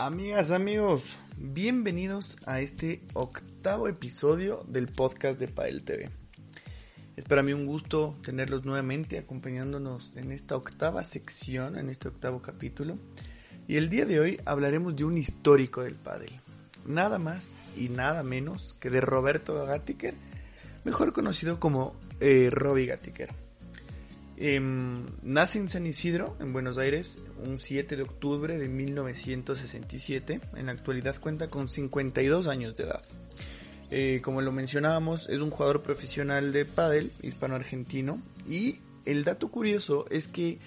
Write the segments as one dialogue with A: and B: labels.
A: Amigas, amigos, bienvenidos a este octavo episodio del podcast de Padel TV. Es para mí un gusto tenerlos nuevamente acompañándonos en esta octava sección, en este octavo capítulo. Y el día de hoy hablaremos de un histórico del pádel. Nada más y nada menos que de Roberto Gattiker, mejor conocido como eh, Robbie Gattiker. Em, nace en San Isidro, en Buenos Aires, un 7 de octubre de 1967. En la actualidad cuenta con 52 años de edad. Eh, como lo mencionábamos, es un jugador profesional de pádel hispano-argentino. Y el dato curioso es que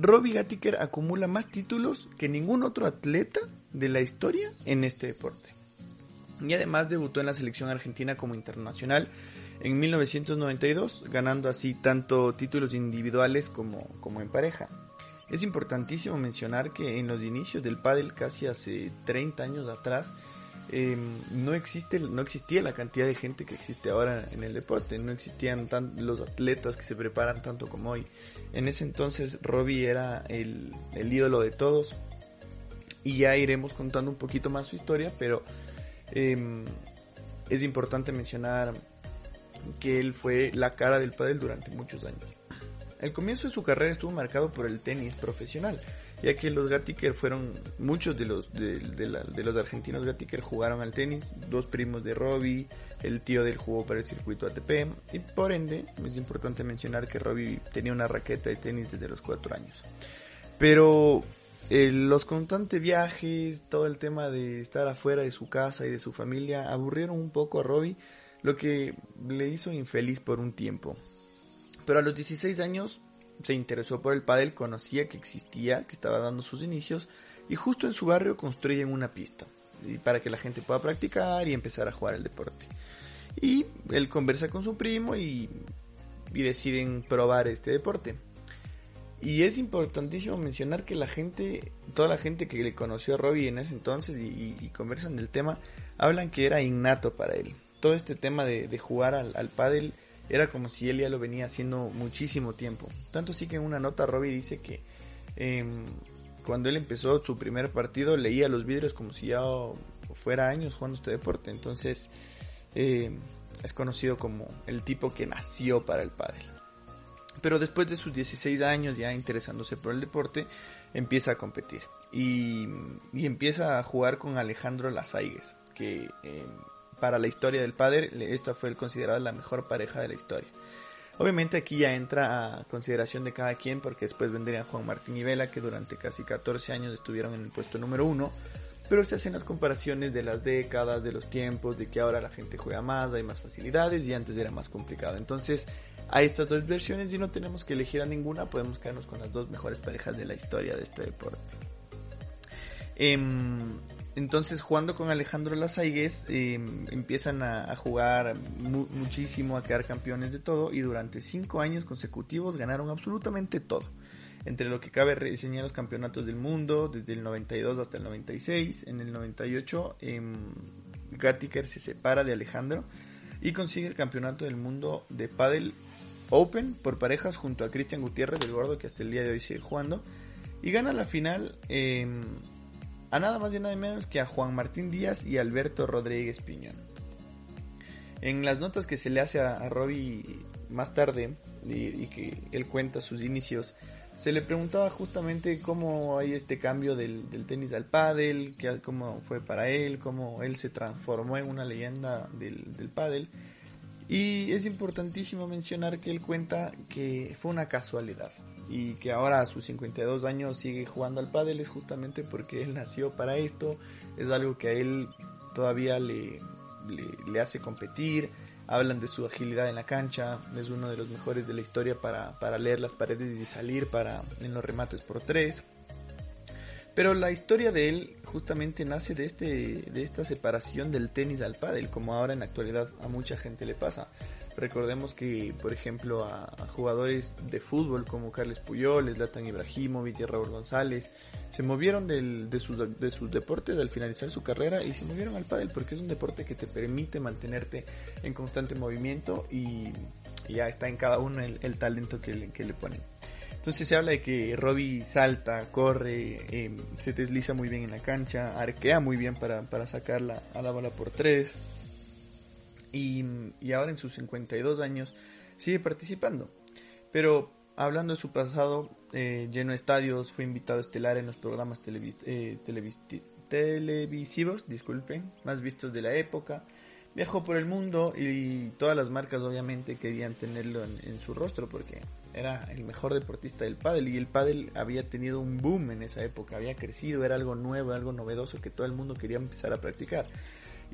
A: Robbie Gattiker acumula más títulos que ningún otro atleta de la historia en este deporte. Y además debutó en la selección argentina como internacional en 1992, ganando así tanto títulos individuales como, como en pareja. Es importantísimo mencionar que en los inicios del pádel, casi hace 30 años atrás, em, no, existe, no existía la cantidad de gente que existe ahora en el deporte, no existían tan, los atletas que se preparan tanto como hoy. En ese entonces Robbie era el, el ídolo de todos y ya iremos contando un poquito más su historia, pero em, es importante mencionar que él fue la cara del pádel durante muchos años. El comienzo de su carrera estuvo marcado por el tenis profesional, ya que los Gattiker fueron, muchos de los, de, los argentinos Gattiker jugaron al tenis, dos primos de Robbie, el tío del jugó para el circuito ATP, y por ende es importante mencionar que Robbie tenía una raqueta de tenis desde los cuatro años. Pero eh, los constantes viajes, todo el tema de estar afuera de su casa y de su familia, aburrieron un poco a Robbie lo que le hizo infeliz por un tiempo. Pero a los 16 años se interesó por el pádel, conocía que existía, que estaba dando sus inicios y justo en su barrio construyen una pista para que la gente pueda practicar y empezar a jugar el deporte. Y él conversa con su primo y, deciden probar este deporte. Y es importantísimo mencionar que la gente, toda la gente que le conoció a Robbie en ese entonces y, y conversan del tema, hablan que era innato para él todo este tema de, jugar al, al pádel era como si él ya lo venía haciendo muchísimo tiempo. Tanto así que en una nota Robbie dice que em, cuando él empezó su primer partido leía los vidrios como si ya fuera años jugando este deporte. Entonces em, es conocido como el tipo que nació para el pádel. Pero después de sus 16 años ya interesándose por el deporte, empieza a competir. Y, empieza a jugar con Alejandro Lazaigues, que em, para la historia del padre, esta fue considerada la mejor pareja de la historia. Obviamente aquí ya entra a consideración de cada quien porque después vendrían Juan Martín y Vela que durante casi 14 años estuvieron en el puesto número uno, pero se hacen las comparaciones de las décadas, de los tiempos, de que ahora la gente juega más, hay más facilidades y antes era más complicado. Entonces hay estas dos versiones y no tenemos que elegir a ninguna, podemos quedarnos con las dos mejores parejas de la historia de este deporte. Em, entonces, jugando con Alejandro Lazaigues, em, empiezan a, jugar muchísimo, a quedar campeones de todo, y durante cinco años consecutivos ganaron absolutamente todo. Entre lo que cabe reseñar los campeonatos del mundo, desde el 92 hasta el 96. En el 98, eh, em, Gattiker se separa de Alejandro y consigue el campeonato del mundo de Paddle Open por parejas junto a Cristian Gutiérrez del Gordo, que hasta el día de hoy sigue jugando. Y gana la final a nada más y nada menos que a Juan Martín Díaz y Alberto Rodríguez Piñón. En las notas que se le hace a, Robbie más tarde y, que él cuenta sus inicios, se le preguntaba justamente cómo hay este cambio del, tenis al pádel, que, cómo fue para él, cómo él se transformó en una leyenda del, del pádel. Y es importantísimo mencionar que él cuenta que fue una casualidad y que ahora a sus 52 años sigue jugando al pádel es justamente porque él nació para esto, es algo que a él todavía le, le, hace competir, hablan de su agilidad en la cancha, es uno de los mejores de la historia para, para leer las paredes y salir para en los remates por tres. Pero la historia de él justamente nace de, este, de esta separación del tenis al pádel, como ahora en la actualidad a mucha gente le pasa. Recordemos que, por ejemplo, a, jugadores de fútbol como Carles Puyol, Zlatan Ibrahimovic y Raúl González se movieron del, de, sus, de sus deportes al finalizar su carrera y se movieron al pádel porque es un deporte que te permite mantenerte en constante movimiento y, ya está en cada uno el, talento que le, que le ponen. Entonces se habla de que Robbie salta, corre, em, se desliza muy bien en la cancha, arquea muy bien para, para sacarla a la bola por tres. Y, ahora en sus 52 años sigue participando. Pero hablando de su pasado, eh, lleno de estadios, fue invitado estelar en los programas eh, televisivos, disculpen, más vistos de la época. Viajó por el mundo y todas las marcas obviamente querían tenerlo en, su rostro porque era el mejor deportista del pádel y el pádel había tenido un boom en esa época, había crecido, era algo nuevo, algo novedoso que todo el mundo quería empezar a practicar.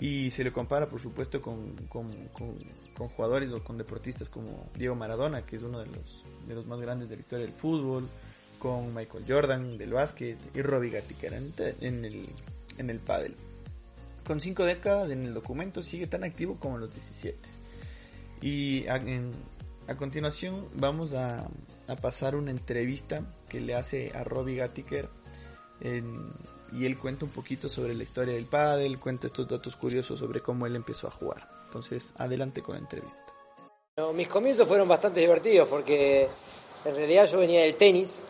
A: Y se le compara, por supuesto, con, con, con, jugadores o con deportistas como Diego Maradona, que es uno de los, de los más grandes de la historia del fútbol, con Michael Jordan del básquet y Robbie Gatti, que era en, el, en el pádel. Con cinco décadas en el documento sigue tan activo como los 17. Y a, a continuación vamos a, a, pasar una entrevista que le hace a Robbie Gattiker en, y él cuenta un poquito sobre la historia del pádel, cuenta estos datos curiosos sobre cómo él empezó a jugar. Entonces, adelante con la entrevista.
B: mis comienzos fueron bastante divertidos porque en realidad yo venía del tenis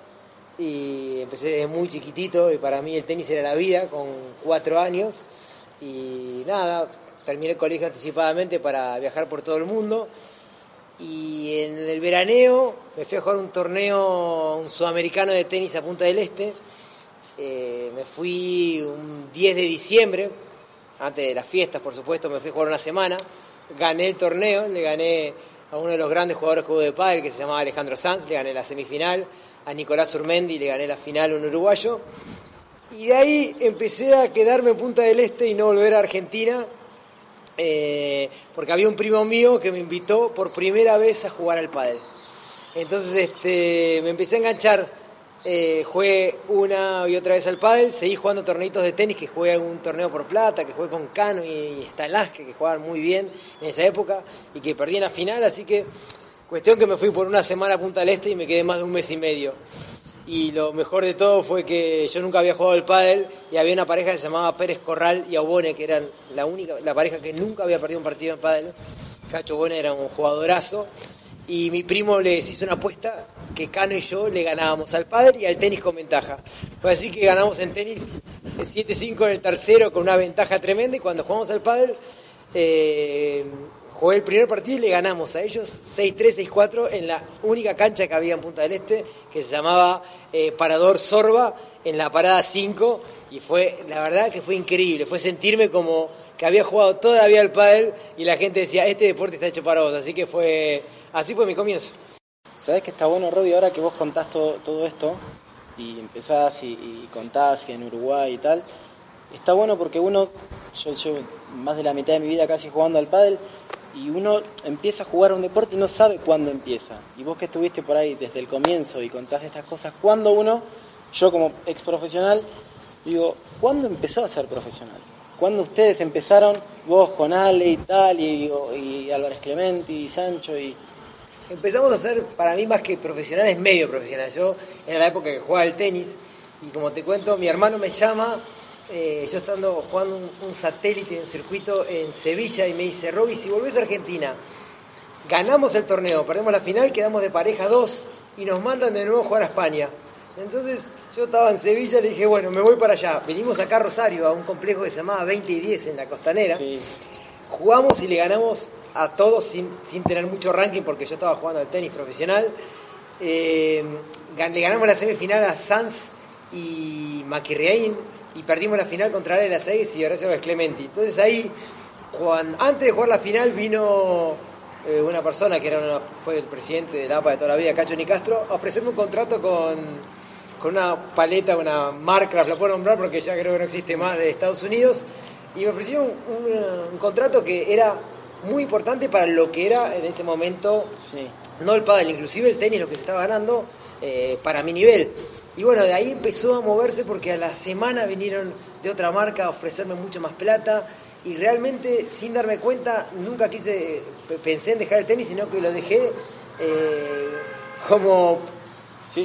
B: y empecé desde muy chiquitito y para mí el tenis era la vida con cuatro años y nada, terminé el colegio anticipadamente para viajar por todo el mundo y en el veraneo me fui a jugar un torneo, un sudamericano de tenis a Punta del Este eh, me fui un 10 de diciembre, antes de las fiestas, por supuesto, me fui a jugar una semana. Gané el torneo, le gané a uno de los grandes jugadores que hubo de pádel, que se llamaba Alejandro Sanz, le gané la semifinal. A Nicolás Urmendi le gané la final, un uruguayo. Y de ahí empecé a quedarme en Punta del Este y no volver a Argentina, eh, porque había un primo mío que me invitó por primera vez a jugar al pádel. Entonces este, me empecé a enganchar eh, una y otra vez al pádel, seguí jugando torneitos de tenis, que jugué un torneo por plata, que jugué con Cano y Stalasque, que jugaban muy bien en esa época y que perdí en la final, así que cuestión que me fui por una semana a Punta del Este y me quedé más de un mes y medio. Y lo mejor de todo fue que yo nunca había jugado al pádel y había una pareja que se llamaba Pérez Corral y Aubone, que eran la única, la pareja que nunca había perdido un partido en pádel. Cacho Aubone era un jugadorazo y mi primo les hizo una apuesta que Cano y yo le ganábamos al padre y al tenis con ventaja. Fue así que ganamos en tenis 7-5 en el tercero con una ventaja tremenda y cuando jugamos al pádel eh, jugué el primer partido y le ganamos a ellos 6-3, 6-4 en la única cancha que había en Punta del Este que se llamaba eh, Parador Sorba en la parada 5 y fue, la verdad que fue increíble, fue sentirme como que había jugado todavía al pádel y la gente decía, este deporte está hecho para vos, así que fue Así fue mi comienzo.
C: ¿Sabes que está bueno, Robbie, ahora que vos contás todo, esto y empezás y, contás que en Uruguay y tal? Está bueno porque uno, yo, yo más de la mitad de mi vida casi jugando al pádel y uno empieza a jugar un deporte y no sabe cuándo empieza. Y vos que estuviste por ahí desde el comienzo y contás estas cosas, ¿cuándo uno, yo como ex profesional, digo, ¿cuándo empezó a ser profesional? ¿Cuándo ustedes empezaron, vos con Ale y tal, y, y Álvarez Clementi y Sancho y
B: empezamos a ser, para mí más que profesionales, medio profesionales. Yo era la época que jugaba al tenis y como te cuento, mi hermano me llama, eh, yo estando jugando un, satélite en circuito en Sevilla y me dice, Roby, si volvés a Argentina, ganamos el torneo, perdemos la final, quedamos de pareja dos y nos mandan de nuevo a jugar a España. Entonces yo estaba en Sevilla y le dije, bueno, me voy para allá. Venimos acá a Rosario, a un complejo que se llamaba 20 y 10 en la costanera. Jugamos y le ganamos a todos sin, sin, tener mucho ranking porque yo estaba jugando al tenis profesional. Eh, le ganamos la semifinal a Sanz y Maquirreain y perdimos la final contra él a 6 y Horacio Clementi. Entonces ahí, antes de jugar la final, vino eh, una persona que era fue el presidente de la APA de toda la vida, Cacho Nicastro, a un contrato con, con una paleta, una marca, la puedo nombrar porque ya creo que no existe más de Estados Unidos, y me ofreció un contrato que era muy importante para lo que era en ese momento, no el pádel, inclusive el tenis, lo que se estaba ganando eh, para mi nivel. Y bueno, de ahí empezó a moverse porque a la semana vinieron de otra marca a ofrecerme mucho más plata y realmente sin darme cuenta nunca quise, pensé en dejar el tenis, sino que lo dejé eh, como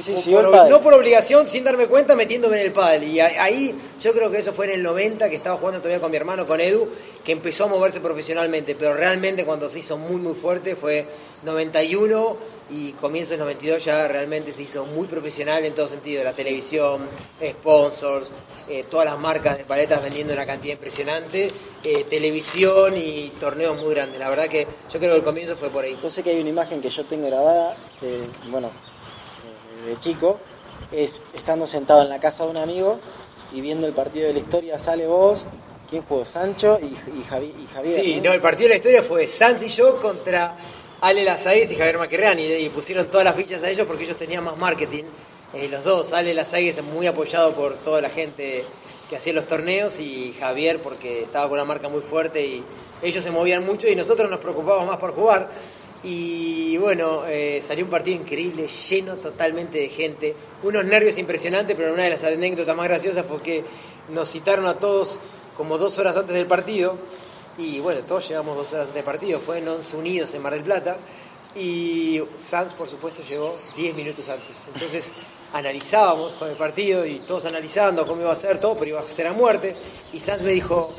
C: Sí, sí,
B: por- no por obligación, sin darme cuenta, metiéndome en el pádel. Y ahí yo creo que eso fue en el 90, que estaba jugando todavía con mi hermano, con Edu, que empezó a moverse profesionalmente. Pero realmente cuando se hizo muy, muy fuerte fue 91 y comienzo del 92 ya realmente se hizo muy profesional en todo sentido. La televisión, sponsors, eh, todas las marcas de paletas vendiendo una cantidad impresionante, eh, televisión y torneos muy grandes. La verdad que yo creo que el comienzo fue por ahí.
C: Yo sé que hay una imagen que yo tengo grabada, bueno, eh, de chico, es estando sentado en la casa de un amigo y viendo el partido de la historia, sale vos, ¿quién jugó? Sancho y, y, Javi- y Javier.
B: Sí, no, el partido de la historia fue Sanz y yo contra Ale y Javier Maquerrani y, pusieron todas las fichas a ellos porque ellos tenían más marketing. eh, los dos, Ale Lazagues muy apoyado por toda la gente que hacía los torneos y Javier porque estaba con una marca muy fuerte y ellos se movían mucho y nosotros nos preocupábamos más por jugar. Y bueno, eh, salió un partido increíble, lleno totalmente de gente, unos nervios impresionantes, pero una de las anécdotas más graciosas fue que nos citaron a todos como dos horas antes del partido. Y bueno, todos llegamos dos horas antes del partido, fue en Once Unidos en Mar del Plata. Y Sanz por supuesto llegó 10 minutos antes. Entonces analizábamos con el partido y todos analizando cómo iba a ser todo, pero iba a ser a muerte. Y Sanz me dijo,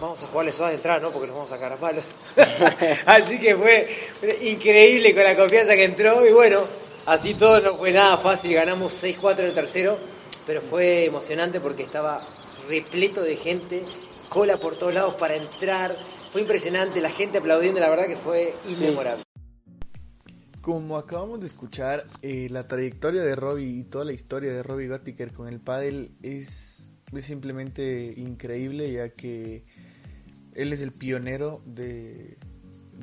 B: vamos a jugarle suave de entrada, ¿no? Porque nos vamos a sacar a palos. así que fue increíble con la confianza que entró y bueno, así todo no fue nada fácil, ganamos 6-4 en el tercero, pero fue emocionante porque estaba repleto de gente, cola por todos lados para entrar, fue impresionante, la gente aplaudiendo, la verdad que fue inmemorable.
A: Como acabamos de escuchar, eh, la trayectoria de Robbie y toda la historia de Robbie Gattiker con el pádel es, es simplemente increíble ya que él es el pionero de,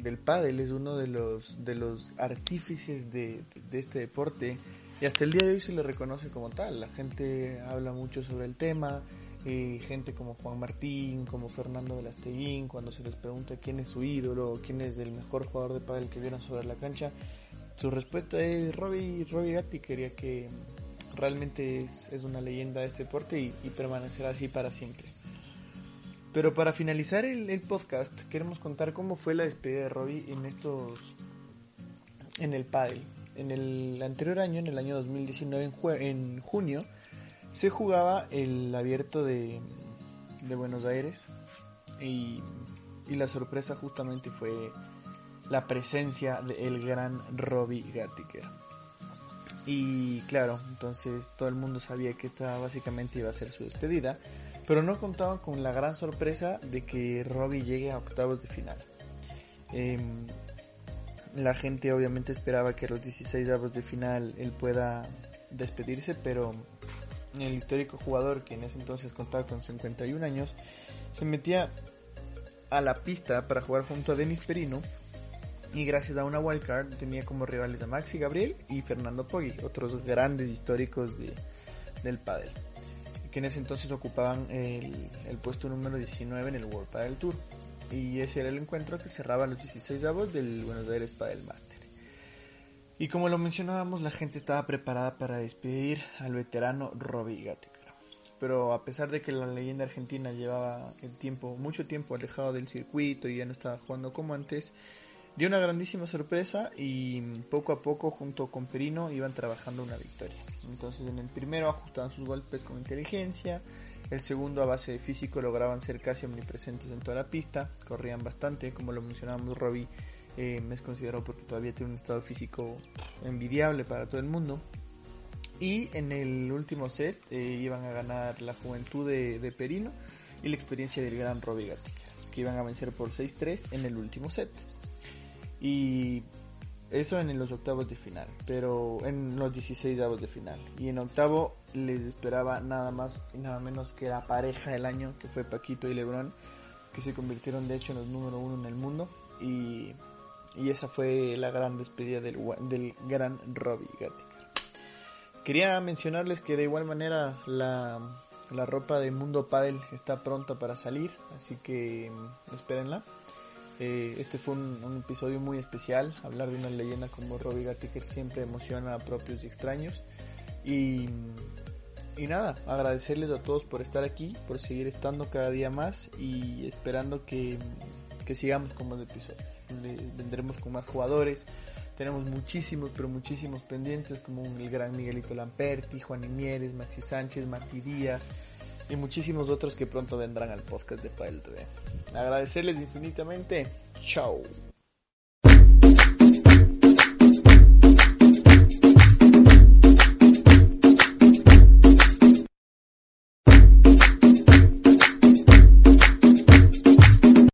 A: del pádel, es uno de los, de los artífices de, de este deporte y hasta el día de hoy se le reconoce como tal. La gente habla mucho sobre el tema, eh, gente como Juan Martín, como Fernando Velasteguín, cuando se les pregunta quién es su ídolo, quién es el mejor jugador de pádel que vieron sobre la cancha, su respuesta es Robbie, Robbie Gatti, quería que realmente es, es una leyenda de este deporte y, y permanecerá así para siempre. Pero para finalizar el, el podcast, queremos contar cómo fue la despedida de Robbie en estos. en el pádel. En el anterior año, en el año 2019, en, jue- en junio, se jugaba el abierto de, de Buenos Aires. Y, y la sorpresa justamente fue la presencia del gran Robbie Gattiker. Y claro, entonces todo el mundo sabía que esta básicamente iba a ser su despedida, pero no contaban con la gran sorpresa de que Robbie llegue a octavos de final. Em, la gente obviamente esperaba que a los 16 avos de final él pueda despedirse, pero el histórico jugador, que en ese entonces contaba con 51 años, se metía a la pista para jugar junto a Denis Perino y gracias a una wildcard tenía como rivales a Maxi Gabriel y Fernando Poggi, otros grandes históricos de, del pádel, que en ese entonces ocupaban el, puesto número 19 en el World Padel Tour. Y ese era el encuentro que cerraba los 16 avos del Buenos Aires Padel Master. Y como lo mencionábamos, la gente estaba preparada para despedir al veterano Robbie Gattiker. Pero a pesar de que la leyenda argentina llevaba el tiempo, mucho tiempo alejado del circuito y ya no estaba jugando como antes, dio una grandísima sorpresa y poco a poco junto con Perino iban trabajando una victoria. Entonces en el primero ajustaban sus golpes con inteligencia, el segundo a base de físico lograban ser casi omnipresentes en toda la pista, corrían bastante, como lo mencionábamos Robbie eh, es considerado porque todavía tiene un estado físico envidiable para todo el mundo. Y en el último set eh, iban a ganar la juventud de, Perino y la experiencia del gran Robbie Gattiker, que iban a vencer por 6-3 en el último set. Y eso en los octavos de final, pero en los 16 avos de final. Y en octavo les esperaba nada más y nada menos que la pareja del año, que fue Paquito y Lebron, que se convirtieron de hecho en los número uno en el mundo. Y, y esa fue la gran despedida del, del gran Robbie Gattiker. Quería mencionarles que de igual manera la, la ropa de Mundo Padel está pronta para salir, así que mm, espérenla. Eh, este fue un, episodio muy especial. Hablar de una leyenda como Robbie Gattiker siempre emociona a propios y extraños. Y, y nada, agradecerles a todos por estar aquí, por seguir estando cada día más y esperando que, que sigamos con más episodios. Vendremos con más jugadores, Tenemos muchísimos, pero muchísimos pendientes, como el gran Miguelito Lamperti, Juan Imieres, Maxi Sánchez, Martí Díaz y muchísimos otros que pronto vendrán al podcast de Padel TV. Agradecerles infinitamente. Chao.